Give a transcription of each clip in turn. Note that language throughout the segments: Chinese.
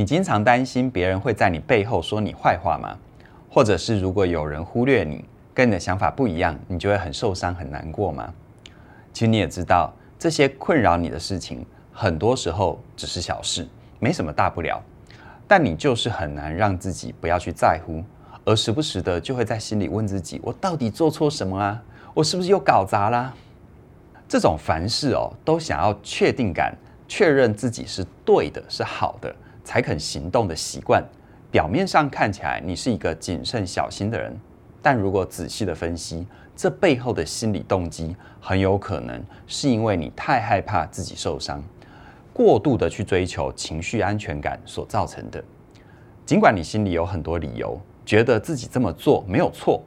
你经常担心别人会在你背后说你坏话吗？或者是如果有人忽略你，跟你的想法不一样，你就会很受伤、很难过吗？其实你也知道，这些困扰你的事情，很多时候只是小事，没什么大不了。但你就是很难让自己不要去在乎，而时不时的就会在心里问自己：我到底做错什么啊？我是不是又搞砸啦？这种凡事哦，都想要确定感，确认自己是对的、是好的，才肯行动的习惯。表面上看起来你是一个谨慎小心的人，但如果仔细的分析，这背后的心理动机很有可能是因为你太害怕自己受伤，过度的去追求情绪安全感所造成的。尽管你心里有很多理由，觉得自己这么做没有错，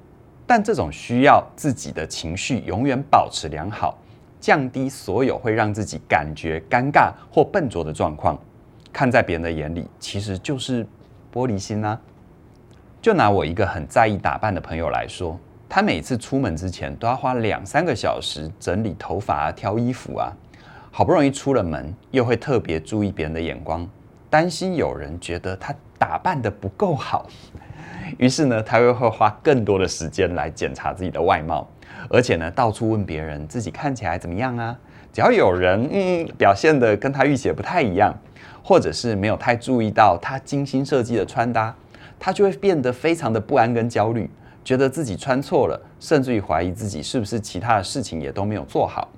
但这种需要自己的情绪永远保持良好，降低所有会让自己感觉尴尬或笨拙的状况，看在别人的眼里，其实就是。玻璃心啊！就拿我一个很在意打扮的朋友来说，他每次出门之前都要花两三个小时整理头发啊、挑衣服啊，好不容易出了门，又会特别注意别人的眼光，担心有人觉得他打扮得不够好。于是呢，他又会花更多的时间来检查自己的外貌，而且呢，到处问别人自己看起来怎么样啊？只要有人嗯表现得跟他预期不太一样。或者是没有太注意到他精心设计的穿搭，他就会变得非常的不安跟焦虑，觉得自己穿错了，甚至于怀疑自己是不是其他的事情也都没有做好。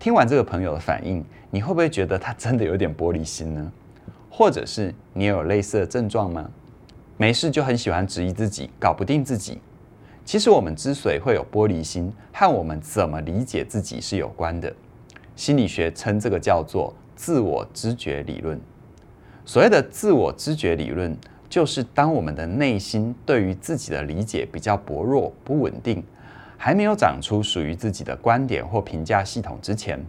听完这个朋友的反应，你会不会觉得他真的有点玻璃心呢？或者是你有类似的症状吗？没事就很喜欢质疑自己，搞不定自己。其实我们之所以会有玻璃心，和我们怎么理解自己是有关的。心理学称这个叫做。自我知觉理论，所谓的自我知觉理论，就是当我们的内心对于自己的理解比较薄弱、不稳定，还没有长出属于自己的观点或评价系统之前，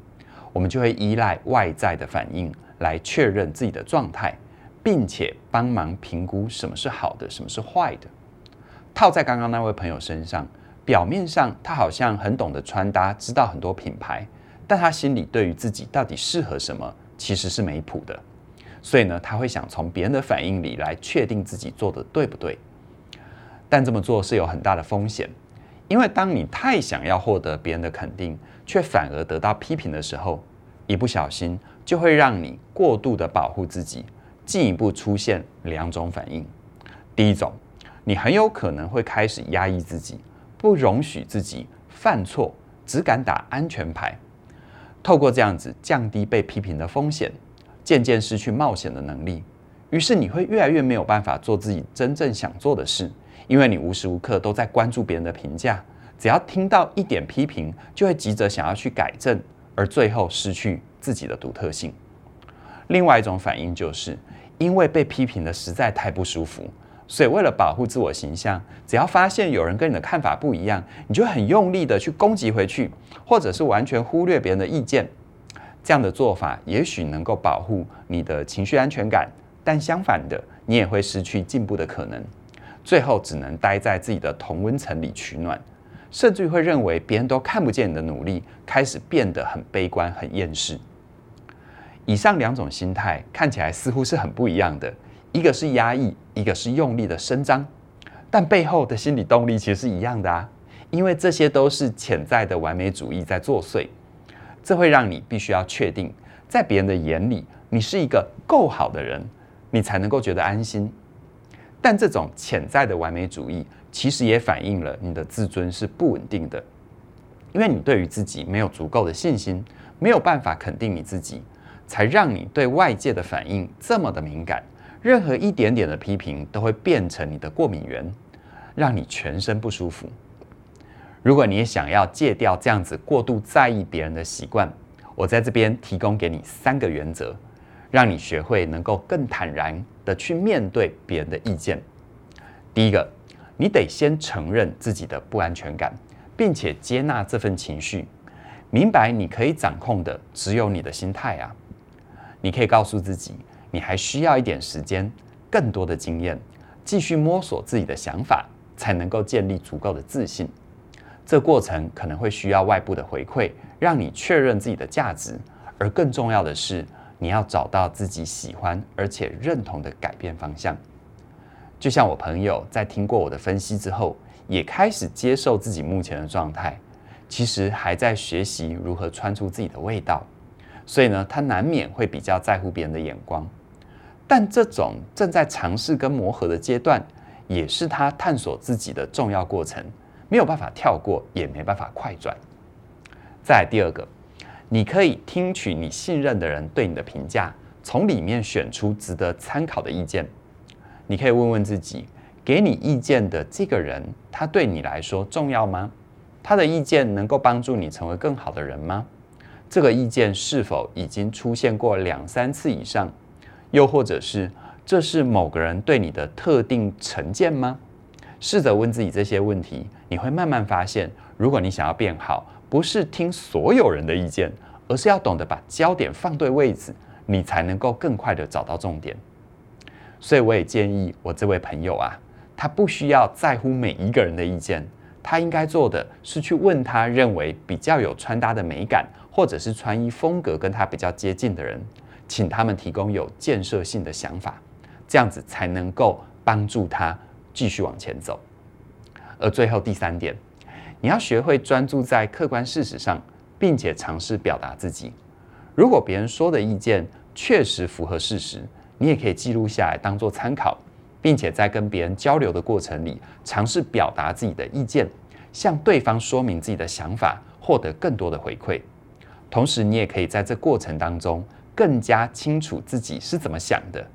我们就会依赖外在的反应来确认自己的状态，并且帮忙评估什么是好的，什么是坏的。套在刚刚那位朋友身上，表面上他好像很懂得穿搭，知道很多品牌。但他心里对于自己到底适合什么，其实是没谱的，所以呢，他会想从别人的反应里来确定自己做的对不对。但这么做是有很大的风险，因为当你太想要获得别人的肯定，却反而得到批评的时候，一不小心就会让你过度的保护自己，进一步出现两种反应。第一种，你很有可能会开始压抑自己，不容许自己犯错，只敢打安全牌。透过这样子降低被批评的风险，渐渐失去冒险的能力，于是你会越来越没有办法做自己真正想做的事，因为你无时无刻都在关注别人的评价，只要听到一点批评，就会急着想要去改正，而最后失去自己的独特性。另外一种反应就是，因为被批评的实在太不舒服。所以，为了保护自我形象，只要发现有人跟你的看法不一样，你就很用力的去攻击回去，或者是完全忽略别人的意见。这样的做法也许能够保护你的情绪安全感，但相反的，你也会失去进步的可能，最后只能待在自己的同温层里取暖，甚至会认为别人都看不见你的努力，开始变得很悲观、很厌世。以上两种心态看起来似乎是很不一样的。一个是压抑，一个是用力的伸张，但背后的心理动力其实是一样的啊，因为这些都是潜在的完美主义在作祟，这会让你必须要确定，在别人的眼里，你是一个够好的人，你才能够觉得安心。但这种潜在的完美主义，其实也反映了你的自尊是不稳定的，因为你对于自己没有足够的信心，没有办法肯定你自己，才让你对外界的反应这么的敏感。任何一点点的批评都会变成你的过敏源，让你全身不舒服。如果你也想要戒掉这样子过度在意别人的习惯，我在这边提供给你三个原则，让你学会能够更坦然的去面对别人的意见。第一个，你得先承认自己的不安全感，并且接纳这份情绪，明白你可以掌控的只有你的心态啊。你可以告诉自己，你还需要一点时间，更多的经验，继续摸索自己的想法，才能够建立足够的自信。这过程可能会需要外部的回馈，让你确认自己的价值。而更重要的是，你要找到自己喜欢而且认同的改变方向。就像我朋友在听过我的分析之后，也开始接受自己目前的状态，其实还在学习如何穿出自己的味道，所以呢，他难免会比较在乎别人的眼光。但这种正在尝试跟磨合的阶段，也是他探索自己的重要过程，没有办法跳过，也没办法快转。再第二个。你可以听取你信任的人对你的评价，从里面选出值得参考的意见。你可以问问自己，给你意见的这个人，他对你来说重要吗？他的意见能够帮助你成为更好的人吗？这个意见是否已经出现过两三次以上？又或者是这是某个人对你的特定成见吗？试着问自己这些问题，你会慢慢发现，如果你想要变好，不是听所有人的意见，而是要懂得把焦点放对位置，你才能够更快地找到重点。所以我也建议我这位朋友啊，他不需要在乎每一个人的意见，他应该做的是去问他认为比较有穿搭的美感，或者是穿衣风格跟他比较接近的人，请他们提供有建设性的想法，这样子才能够帮助他继续往前走。而最后第三点。你要学会专注在客观事实上，并且尝试表达自己。如果别人说的意见确实符合事实，你也可以记录下来当做参考，并且在跟别人交流的过程里，尝试表达自己的意见，向对方说明自己的想法，获得更多的回馈。同时，你也可以在这过程当中更加清楚自己是怎么想的，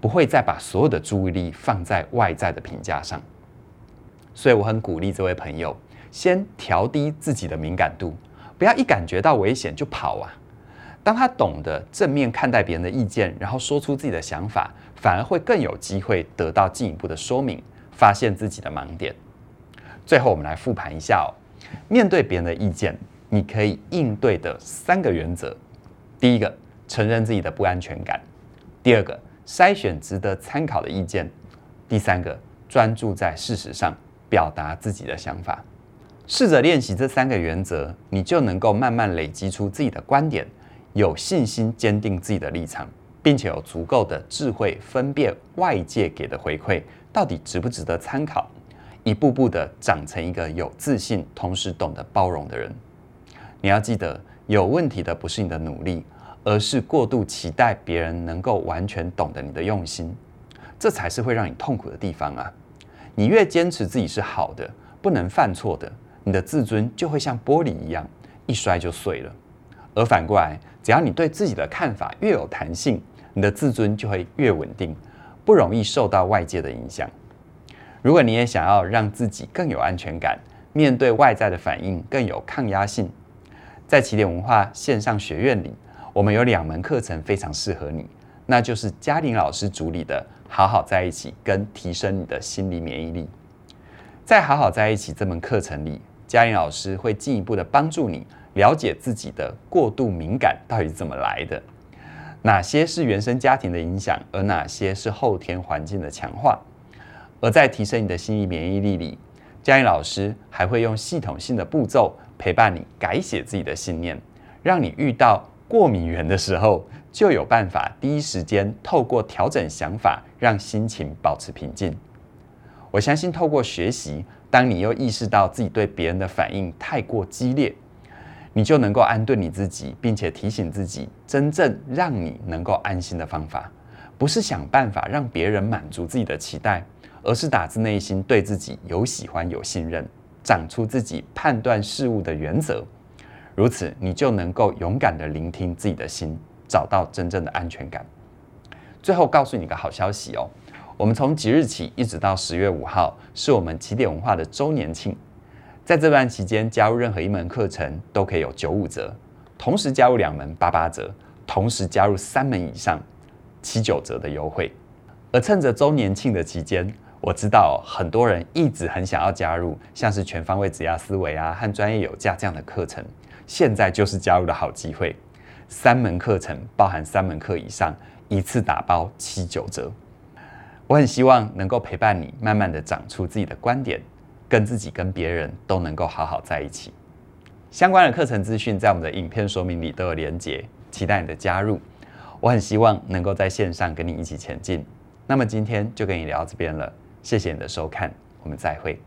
不会再把所有的注意力放在外在的评价上。所以，我很鼓励这位朋友。先调低自己的敏感度，不要一感觉到危险就跑啊！当他懂得正面看待别人的意见，然后说出自己的想法，反而会更有机会得到进一步的说明，发现自己的盲点。最后，我们来复盘一下哦。面对别人的意见，你可以应对的三个原则：第一个，承认自己的不安全感；第二个，筛选值得参考的意见；第三个，专注在事实上，表达自己的想法。试着练习这三个原则，你就能够慢慢累积出自己的观点，有信心坚定自己的立场，并且有足够的智慧分辨外界给的回馈到底值不值得参考，一步步的长成一个有自信，同时懂得包容的人。你要记得，有问题的不是你的努力，而是过度期待别人能够完全懂得你的用心，这才是会让你痛苦的地方啊！你越坚持自己是好的，不能犯错的。你的自尊就会像玻璃一样，一摔就碎了。而反过来，只要你对自己的看法越有弹性，你的自尊就会越稳定，不容易受到外界的影响。如果你也想要让自己更有安全感，面对外在的反应更有抗压性，在起点文化线上学院里，我们有两门课程非常适合你，那就是嘉玲老师主理的《好好在一起》跟提升你的心理免疫力。在《好好在一起》这门课程里，嘉玲老师会进一步的帮助你了解自己的过度敏感到底是怎么来的，哪些是原生家庭的影响，而哪些是后天环境的强化。而在提升你的心理免疫力里，嘉玲老师还会用系统性的步骤陪伴你改写自己的信念，让你遇到过敏源的时候就有办法第一时间透过调整想法，让心情保持平静。我相信透过学习。当你又意识到自己对别人的反应太过激烈，你就能够安顿你自己，并且提醒自己，真正让你能够安心的方法，不是想办法让别人满足自己的期待，而是打自内心对自己有喜欢、有信任，长出自己判断事物的原则。如此，你就能够勇敢地聆听自己的心，找到真正的安全感。最后，告诉你个好消息哦。我们从即日起一直到十月五号，是我们起点文化的周年庆。在这段期间，加入任何一门课程都可以有九五折，同时加入两门八八折，同时加入三门以上七九折的优惠。而趁着周年庆的期间，我知道很多人一直很想要加入，像是全方位职涯思维啊和专业有价这样的课程，现在就是加入的好机会。三门课程包含三门课以上，一次打包七九折。我很希望能够陪伴你，慢慢的长出自己的观点，跟自己跟别人都能够好好在一起。相关的课程资讯在我们的影片说明里都有连结，期待你的加入。我很希望能够在线上跟你一起前进。那么今天就跟你聊到这边了，谢谢你的收看，我们再会。